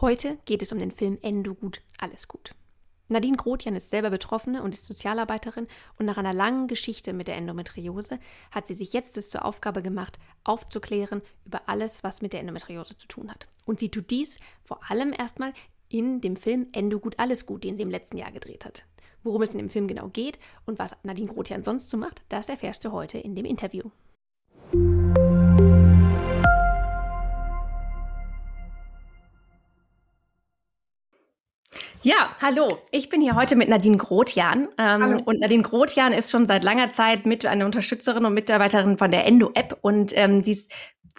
Heute geht es um den Film Endo gut, alles gut. Nadine Grotjan ist selber Betroffene und ist Sozialarbeiterin und nach einer langen Geschichte mit der Endometriose hat sie sich jetzt es zur Aufgabe gemacht, aufzuklären über alles, was mit der Endometriose zu tun hat. Und sie tut dies vor allem erstmal in dem Film Endo gut, alles gut, den sie im letzten Jahr gedreht hat. Worum es in dem Film genau geht und was Nadine Grotjan sonst so macht, das erfährst du heute in dem Interview. Ja, hallo. Ich bin hier heute mit Nadine Grotjan. Ähm, und Nadine Grotjan ist schon seit langer Zeit mit eine Unterstützerin und Mitarbeiterin von der Endo-App. Und ähm, sie ist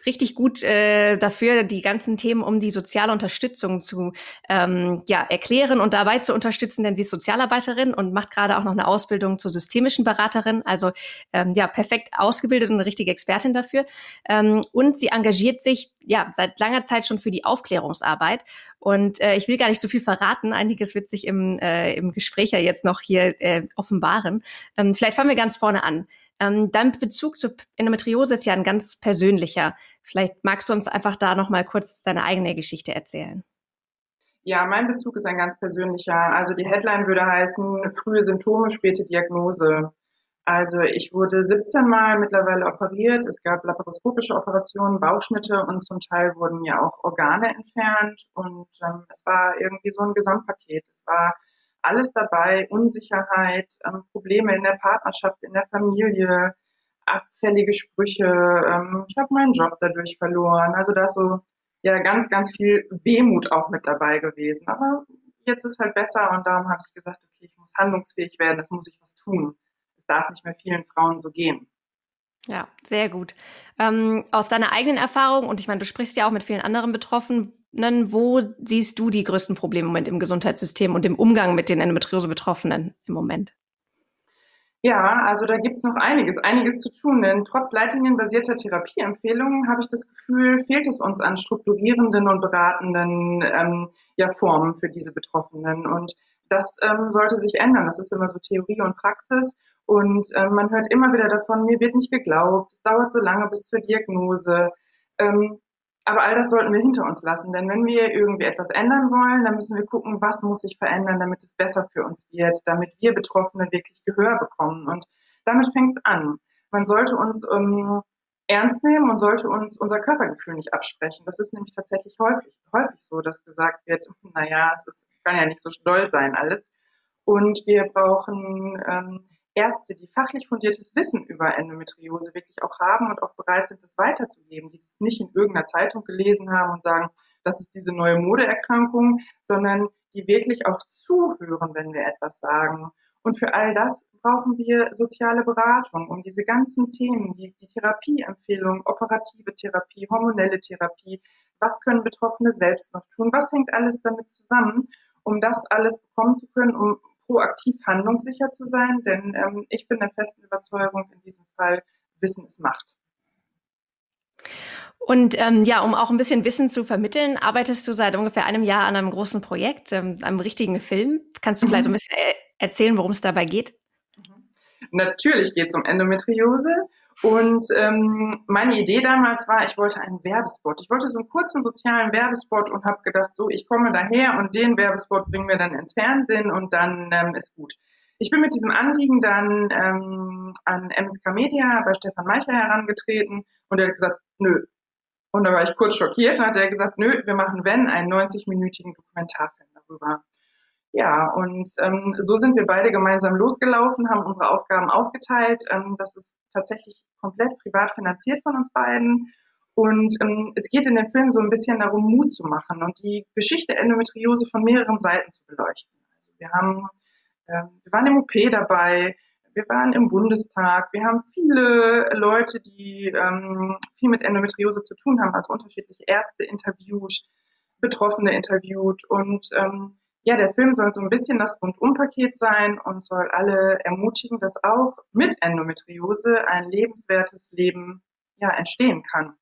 richtig gut äh, dafür, die ganzen Themen um die soziale Unterstützung zu ähm, ja, erklären und dabei zu unterstützen, denn sie ist Sozialarbeiterin und macht gerade auch noch eine Ausbildung zur systemischen Beraterin, also ähm, ja, perfekt ausgebildet und eine richtige Expertin dafür. Ähm, und sie engagiert sich ja seit langer Zeit schon für die Aufklärungsarbeit. Und äh, ich will gar nicht zu viel verraten, einiges wird sich im, äh, im Gespräch ja jetzt noch hier äh, offenbaren. Ähm, vielleicht fangen wir ganz vorne an. Ähm, dein Bezug zur Endometriose ist ja ein ganz persönlicher. Vielleicht magst du uns einfach da noch mal kurz deine eigene Geschichte erzählen. Ja, mein Bezug ist ein ganz persönlicher. Also die Headline würde heißen frühe Symptome, späte Diagnose. Also ich wurde 17 Mal mittlerweile operiert. Es gab laparoskopische Operationen, Bauchschnitte und zum Teil wurden ja auch Organe entfernt. Und ähm, es war irgendwie so ein Gesamtpaket. Es war alles dabei, Unsicherheit, ähm, Probleme in der Partnerschaft, in der Familie, abfällige Sprüche. Ähm, ich habe meinen Job dadurch verloren. Also da ist so ja ganz, ganz viel Wehmut auch mit dabei gewesen. Aber jetzt ist halt besser und darum habe ich gesagt, okay, ich muss handlungsfähig werden, es muss ich was tun. Es darf nicht mehr vielen Frauen so gehen. Ja, sehr gut. Ähm, aus deiner eigenen Erfahrung, und ich meine, du sprichst ja auch mit vielen anderen Betroffenen, wo siehst du die größten Probleme im Moment im Gesundheitssystem und im Umgang mit den Endometriose-Betroffenen im Moment? Ja, also da gibt es noch einiges, einiges zu tun, denn trotz leitlinienbasierter Therapieempfehlungen habe ich das Gefühl, fehlt es uns an strukturierenden und beratenden ähm, ja, Formen für diese Betroffenen. Und das ähm, sollte sich ändern. Das ist immer so Theorie und Praxis. Und ähm, man hört immer wieder davon, mir wird nicht geglaubt, es dauert so lange bis zur Diagnose. Ähm, aber all das sollten wir hinter uns lassen, denn wenn wir irgendwie etwas ändern wollen, dann müssen wir gucken, was muss sich verändern, damit es besser für uns wird, damit wir Betroffene wirklich Gehör bekommen. Und damit fängt es an. Man sollte uns ähm, ernst nehmen und sollte uns unser Körpergefühl nicht absprechen. Das ist nämlich tatsächlich häufig, häufig so, dass gesagt wird, naja, es ist, kann ja nicht so doll sein alles. Und wir brauchen ähm, Ärzte, die fachlich fundiertes Wissen über Endometriose wirklich auch haben und auch bereit sind, das weiterzugeben, die das nicht in irgendeiner Zeitung gelesen haben und sagen, das ist diese neue Modeerkrankung, sondern die wirklich auch zuhören, wenn wir etwas sagen. Und für all das brauchen wir soziale Beratung, um diese ganzen Themen, die, die Therapieempfehlung, operative Therapie, hormonelle Therapie, was können Betroffene selbst noch tun, was hängt alles damit zusammen, um das alles bekommen zu können, um proaktiv handlungssicher zu sein, denn ähm, ich bin der festen Überzeugung, in diesem Fall Wissen ist Macht. Und ähm, ja, um auch ein bisschen Wissen zu vermitteln, arbeitest du seit ungefähr einem Jahr an einem großen Projekt, ähm, einem richtigen Film. Kannst du vielleicht mhm. ein bisschen äh, erzählen, worum es dabei geht? Natürlich geht es um Endometriose und ähm, meine Idee damals war, ich wollte einen Werbespot. Ich wollte so einen kurzen sozialen Werbespot und habe gedacht, so, ich komme daher und den Werbespot bringen wir dann ins Fernsehen und dann ähm, ist gut. Ich bin mit diesem Anliegen dann ähm, an MSK Media bei Stefan Meicher herangetreten und er hat gesagt, nö. Und da war ich kurz schockiert, dann hat er gesagt, nö, wir machen, wenn, einen 90-minütigen Dokumentarfilm darüber. Ja, und ähm, so sind wir beide gemeinsam losgelaufen, haben unsere Aufgaben aufgeteilt. Ähm, das ist tatsächlich komplett privat finanziert von uns beiden. Und ähm, es geht in dem Film so ein bisschen darum, Mut zu machen und die Geschichte Endometriose von mehreren Seiten zu beleuchten. Also wir haben, ähm, wir waren im OP dabei, wir waren im Bundestag, wir haben viele Leute, die ähm, viel mit Endometriose zu tun haben, also unterschiedliche Ärzte interviewt, Betroffene interviewt und ähm, ja, der Film soll so ein bisschen das Rundumpaket sein und soll alle ermutigen, dass auch mit Endometriose ein lebenswertes Leben ja, entstehen kann.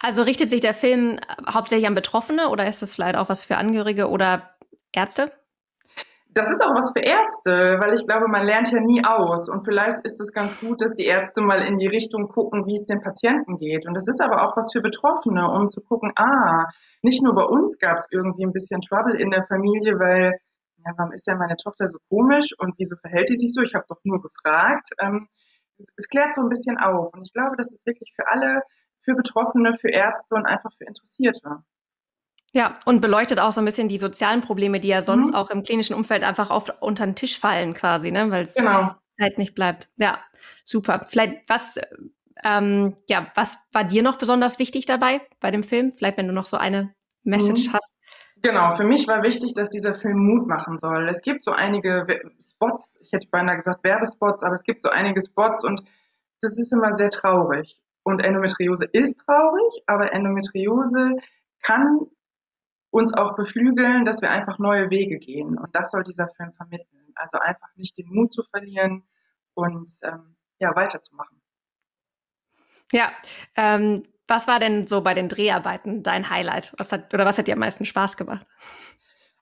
Also richtet sich der Film hauptsächlich an Betroffene oder ist das vielleicht auch was für Angehörige oder Ärzte? Das ist auch was für Ärzte, weil ich glaube, man lernt ja nie aus. Und vielleicht ist es ganz gut, dass die Ärzte mal in die Richtung gucken, wie es den Patienten geht. Und das ist aber auch was für Betroffene, um zu gucken, ah, nicht nur bei uns gab es irgendwie ein bisschen Trouble in der Familie, weil, ja, warum ist denn meine Tochter so komisch und wieso verhält die sich so? Ich habe doch nur gefragt. Ähm, es klärt so ein bisschen auf. Und ich glaube, das ist wirklich für alle, für Betroffene, für Ärzte und einfach für Interessierte. Ja, und beleuchtet auch so ein bisschen die sozialen Probleme, die ja sonst mhm. auch im klinischen Umfeld einfach oft unter den Tisch fallen quasi, ne? weil es genau. halt nicht bleibt. Ja, super. Vielleicht was, ähm, ja, was war dir noch besonders wichtig dabei bei dem Film? Vielleicht, wenn du noch so eine Message mhm. hast. Genau, für mich war wichtig, dass dieser Film Mut machen soll. Es gibt so einige Spots, ich hätte beinahe gesagt Werbespots, aber es gibt so einige Spots und das ist immer sehr traurig. Und Endometriose ist traurig, aber Endometriose kann uns auch beflügeln, dass wir einfach neue Wege gehen. Und das soll dieser Film vermitteln. Also einfach nicht den Mut zu verlieren und ähm, ja, weiterzumachen. Ja, ähm, was war denn so bei den Dreharbeiten dein Highlight? Was hat, oder was hat dir am meisten Spaß gemacht?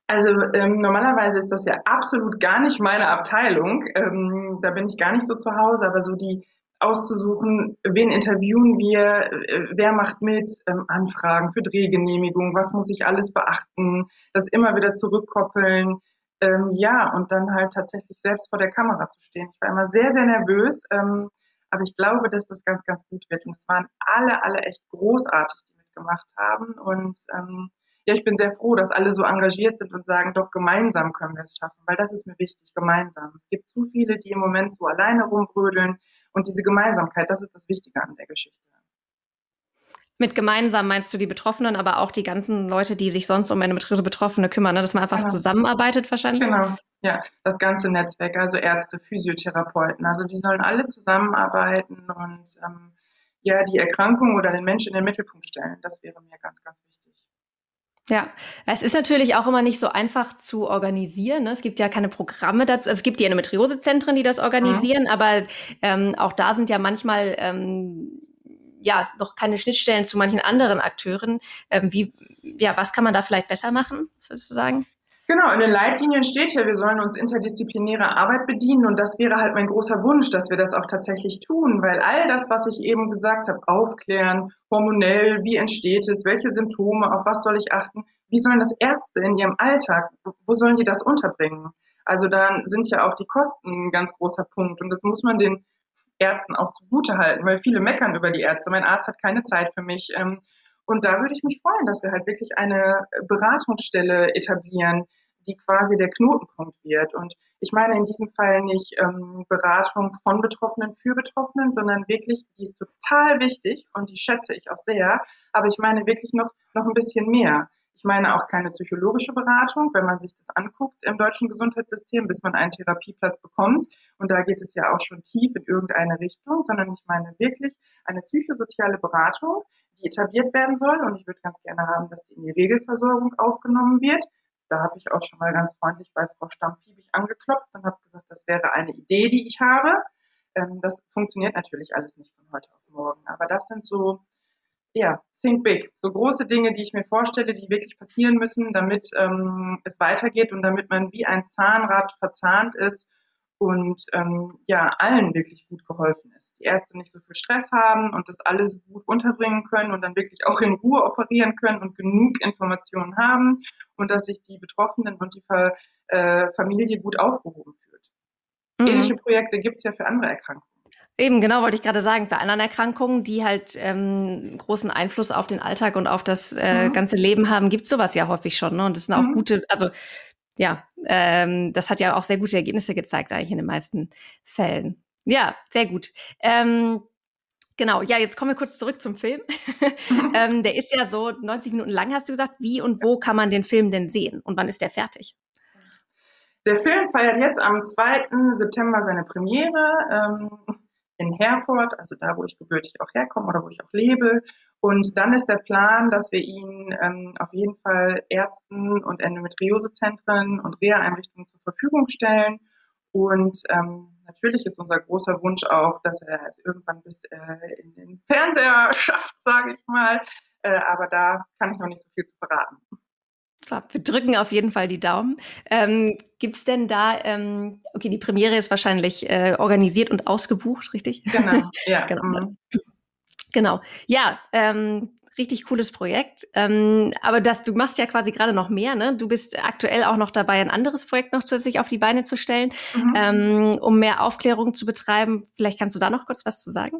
Also ähm, normalerweise ist das ja absolut gar nicht meine Abteilung. Ähm, da bin ich gar nicht so zu Hause, aber so die auszusuchen, wen interviewen wir, äh, wer macht mit, ähm, Anfragen für Drehgenehmigung, was muss ich alles beachten, das immer wieder zurückkoppeln. Ähm, ja, und dann halt tatsächlich selbst vor der Kamera zu stehen. Ich war immer sehr, sehr nervös, ähm, aber ich glaube, dass das ganz, ganz gut wird. Und es waren alle, alle echt großartig, die mitgemacht haben. Und ähm, ja, ich bin sehr froh, dass alle so engagiert sind und sagen, doch gemeinsam können wir es schaffen, weil das ist mir wichtig, gemeinsam. Es gibt zu viele, die im Moment so alleine rumbrödeln, und diese Gemeinsamkeit, das ist das Wichtige an der Geschichte. Mit gemeinsam meinst du die Betroffenen, aber auch die ganzen Leute, die sich sonst um eine Betroffene kümmern, ne? dass man einfach genau. zusammenarbeitet wahrscheinlich? Genau, ja, das ganze Netzwerk, also Ärzte, Physiotherapeuten, also die sollen alle zusammenarbeiten und ähm, ja, die Erkrankung oder den Menschen in den Mittelpunkt stellen. Das wäre mir ganz, ganz wichtig. Ja, es ist natürlich auch immer nicht so einfach zu organisieren. Ne? Es gibt ja keine Programme dazu. Also es gibt die Endometriosezentren, die das organisieren, mhm. aber ähm, auch da sind ja manchmal ähm, ja noch keine Schnittstellen zu manchen anderen Akteuren. Ähm, wie, ja, was kann man da vielleicht besser machen? Was würdest du sagen? Genau, in den Leitlinien steht ja, wir sollen uns interdisziplinäre Arbeit bedienen und das wäre halt mein großer Wunsch, dass wir das auch tatsächlich tun, weil all das, was ich eben gesagt habe, aufklären, hormonell, wie entsteht es, welche Symptome, auf was soll ich achten, wie sollen das Ärzte in ihrem Alltag, wo sollen die das unterbringen? Also da sind ja auch die Kosten ein ganz großer Punkt und das muss man den Ärzten auch zugute halten, weil viele meckern über die Ärzte. Mein Arzt hat keine Zeit für mich. Ähm, und da würde ich mich freuen, dass wir halt wirklich eine Beratungsstelle etablieren, die quasi der Knotenpunkt wird. Und ich meine in diesem Fall nicht ähm, Beratung von Betroffenen für Betroffenen, sondern wirklich, die ist total wichtig und die schätze ich auch sehr. Aber ich meine wirklich noch, noch ein bisschen mehr. Ich meine auch keine psychologische Beratung, wenn man sich das anguckt im deutschen Gesundheitssystem, bis man einen Therapieplatz bekommt. Und da geht es ja auch schon tief in irgendeine Richtung, sondern ich meine wirklich eine psychosoziale Beratung, die etabliert werden soll. Und ich würde ganz gerne haben, dass die in die Regelversorgung aufgenommen wird da habe ich auch schon mal ganz freundlich bei Frau Stammfiebig angeklopft und habe gesagt, das wäre eine Idee, die ich habe. Ähm, das funktioniert natürlich alles nicht von heute auf morgen, aber das sind so, ja, think big, so große Dinge, die ich mir vorstelle, die wirklich passieren müssen, damit ähm, es weitergeht und damit man wie ein Zahnrad verzahnt ist und ähm, ja, allen wirklich gut geholfen ist. Die Ärzte nicht so viel Stress haben und das alles gut unterbringen können und dann wirklich auch in Ruhe operieren können und genug Informationen haben und dass sich die Betroffenen und die äh, Familie gut aufgehoben fühlt. Mhm. Ähnliche Projekte gibt es ja für andere Erkrankungen. Eben, genau, wollte ich gerade sagen, bei anderen Erkrankungen, die halt ähm, großen Einfluss auf den Alltag und auf das äh, mhm. ganze Leben haben, gibt es sowas ja häufig schon. Ne? Und das sind auch mhm. gute, also ja, ähm, das hat ja auch sehr gute Ergebnisse gezeigt, eigentlich in den meisten Fällen. Ja, sehr gut. Ähm, Genau, ja, jetzt kommen wir kurz zurück zum Film. Ähm, der ist ja so 90 Minuten lang, hast du gesagt. Wie und wo kann man den Film denn sehen und wann ist der fertig? Der Film feiert jetzt am 2. September seine Premiere ähm, in Herford, also da, wo ich gebürtig auch herkomme oder wo ich auch lebe. Und dann ist der Plan, dass wir ihn ähm, auf jeden Fall Ärzten und Endometriosezentren und Reha-Einrichtungen zur Verfügung stellen. Und ähm, natürlich ist unser großer Wunsch auch, dass er es irgendwann bis äh, in den Fernseher schafft, sage ich mal. Äh, aber da kann ich noch nicht so viel zu verraten. Wir drücken auf jeden Fall die Daumen. Ähm, Gibt es denn da, ähm, okay, die Premiere ist wahrscheinlich äh, organisiert und ausgebucht, richtig? Genau, ja. genau. Mhm. genau. Ja, ähm, richtig cooles Projekt. Ähm, aber das, du machst ja quasi gerade noch mehr, ne? Du bist aktuell auch noch dabei, ein anderes Projekt noch zusätzlich auf die Beine zu stellen, mhm. ähm, um mehr Aufklärung zu betreiben. Vielleicht kannst du da noch kurz was zu sagen?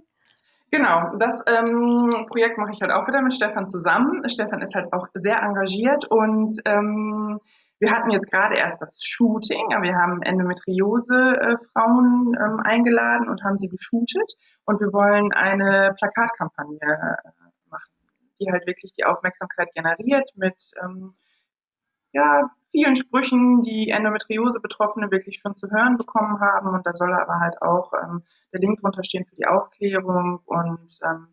Genau, das ähm, Projekt mache ich halt auch wieder mit Stefan zusammen. Stefan ist halt auch sehr engagiert und ähm, wir hatten jetzt gerade erst das Shooting, wir haben Endometriose-Frauen ähm, eingeladen und haben sie geshootet und wir wollen eine Plakatkampagne äh, die halt wirklich die Aufmerksamkeit generiert mit ähm, ja, vielen Sprüchen, die Endometriose-Betroffene wirklich schon zu hören bekommen haben. Und da soll aber halt auch ähm, der Link drunter stehen für die Aufklärung. Und ähm,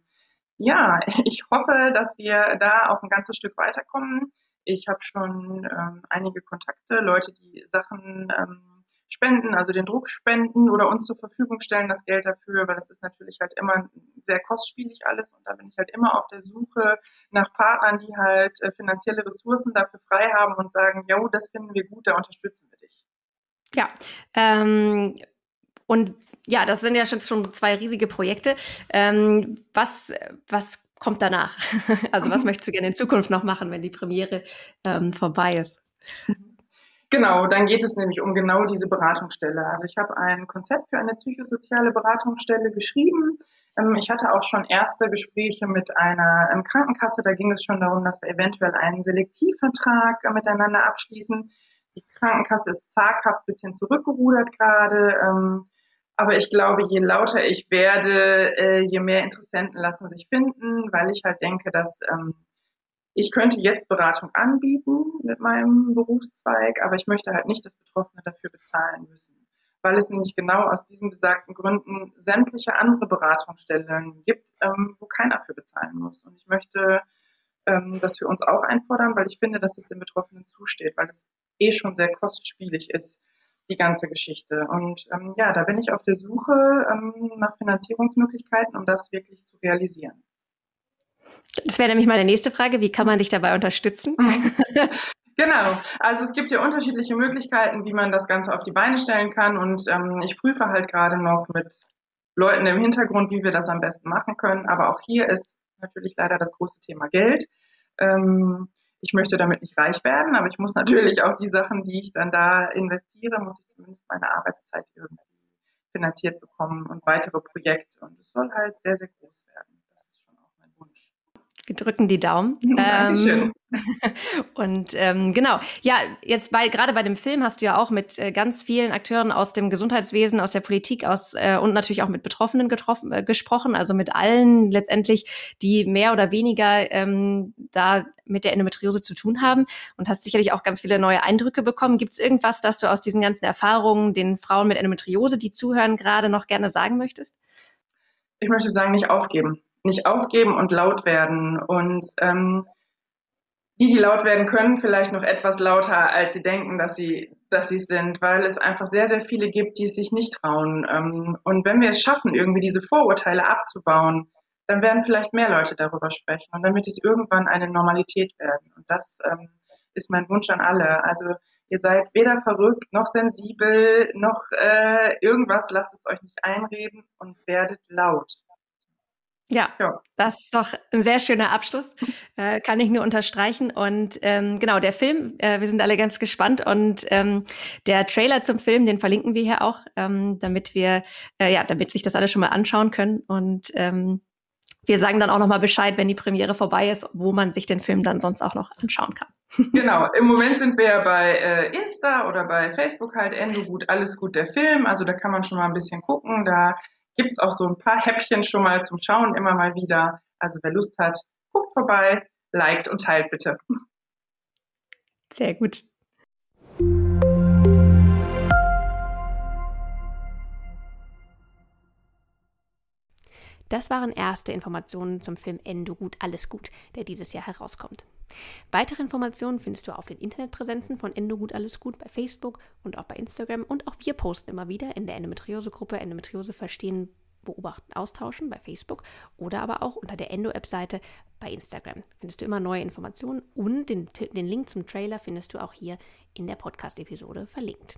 ja, ich hoffe, dass wir da auch ein ganzes Stück weiterkommen. Ich habe schon ähm, einige Kontakte, Leute, die Sachen ähm, spenden, also den Druck spenden oder uns zur Verfügung stellen, das Geld dafür, weil das ist natürlich halt immer sehr kostspielig alles und da bin ich halt immer auf der Suche nach Partnern, die halt äh, finanzielle Ressourcen dafür frei haben und sagen, jo, das finden wir gut, da unterstützen wir dich. Ja, ähm, und ja, das sind ja schon, schon zwei riesige Projekte. Ähm, was, was kommt danach? Also was möchtest du gerne in Zukunft noch machen, wenn die Premiere ähm, vorbei ist? Genau, dann geht es nämlich um genau diese Beratungsstelle. Also ich habe ein Konzept für eine psychosoziale Beratungsstelle geschrieben. Ähm, ich hatte auch schon erste Gespräche mit einer ähm, Krankenkasse. Da ging es schon darum, dass wir eventuell einen Selektivvertrag äh, miteinander abschließen. Die Krankenkasse ist zaghaft ein bisschen zurückgerudert gerade. Ähm, aber ich glaube, je lauter ich werde, äh, je mehr Interessenten lassen sich finden, weil ich halt denke, dass ich könnte jetzt Beratung anbieten mit meinem Berufszweig, aber ich möchte halt nicht, dass Betroffene dafür bezahlen müssen, weil es nämlich genau aus diesen besagten Gründen sämtliche andere Beratungsstellen gibt, ähm, wo keiner für bezahlen muss. Und ich möchte ähm, das für uns auch einfordern, weil ich finde, dass es den Betroffenen zusteht, weil es eh schon sehr kostspielig ist, die ganze Geschichte. Und ähm, ja, da bin ich auf der Suche ähm, nach Finanzierungsmöglichkeiten, um das wirklich zu realisieren. Das wäre nämlich meine nächste Frage. Wie kann man dich dabei unterstützen? Genau, also es gibt ja unterschiedliche Möglichkeiten, wie man das Ganze auf die Beine stellen kann. Und ähm, ich prüfe halt gerade noch mit Leuten im Hintergrund, wie wir das am besten machen können. Aber auch hier ist natürlich leider das große Thema Geld. Ähm, ich möchte damit nicht reich werden, aber ich muss natürlich auch die Sachen, die ich dann da investiere, muss ich zumindest meine Arbeitszeit irgendwie finanziert bekommen und weitere Projekte. Und es soll halt sehr, sehr groß werden. Wir drücken die Daumen. Dankeschön. Ähm, und ähm, genau, ja, jetzt bei gerade bei dem Film hast du ja auch mit äh, ganz vielen Akteuren aus dem Gesundheitswesen, aus der Politik, aus äh, und natürlich auch mit Betroffenen getroffen, äh, gesprochen, also mit allen letztendlich, die mehr oder weniger ähm, da mit der Endometriose zu tun haben und hast sicherlich auch ganz viele neue Eindrücke bekommen. Gibt es irgendwas, das du aus diesen ganzen Erfahrungen den Frauen mit Endometriose, die zuhören, gerade noch gerne sagen möchtest? Ich möchte sagen, nicht aufgeben nicht aufgeben und laut werden. Und ähm, die, die laut werden können, vielleicht noch etwas lauter, als sie denken, dass sie, dass sie sind, weil es einfach sehr, sehr viele gibt, die es sich nicht trauen. Ähm, und wenn wir es schaffen, irgendwie diese Vorurteile abzubauen, dann werden vielleicht mehr Leute darüber sprechen und damit es irgendwann eine Normalität werden. Und das ähm, ist mein Wunsch an alle. Also ihr seid weder verrückt noch sensibel noch äh, irgendwas, lasst es euch nicht einreden und werdet laut. Ja, ja, das ist doch ein sehr schöner Abschluss. Äh, kann ich nur unterstreichen. Und ähm, genau, der Film, äh, wir sind alle ganz gespannt. Und ähm, der Trailer zum Film, den verlinken wir hier auch, ähm, damit wir, äh, ja, damit sich das alle schon mal anschauen können. Und ähm, wir sagen dann auch nochmal Bescheid, wenn die Premiere vorbei ist, wo man sich den Film dann sonst auch noch anschauen kann. Genau, im Moment sind wir ja bei äh, Insta oder bei Facebook halt Endo gut, alles gut der Film. Also da kann man schon mal ein bisschen gucken. Da gibt es auch so ein paar Häppchen schon mal zum Schauen immer mal wieder. Also wer Lust hat, guckt vorbei, liked und teilt bitte. Sehr gut. Das waren erste Informationen zum Film Endo gut, alles gut, der dieses Jahr herauskommt. Weitere Informationen findest du auf den Internetpräsenzen von Endo gut alles gut bei Facebook und auch bei Instagram und auch wir posten immer wieder in der Endometriose-Gruppe Endometriose verstehen beobachten, austauschen bei Facebook oder aber auch unter der Endo-App-Seite bei Instagram. Findest du immer neue Informationen und den, den Link zum Trailer findest du auch hier in der Podcast-Episode verlinkt.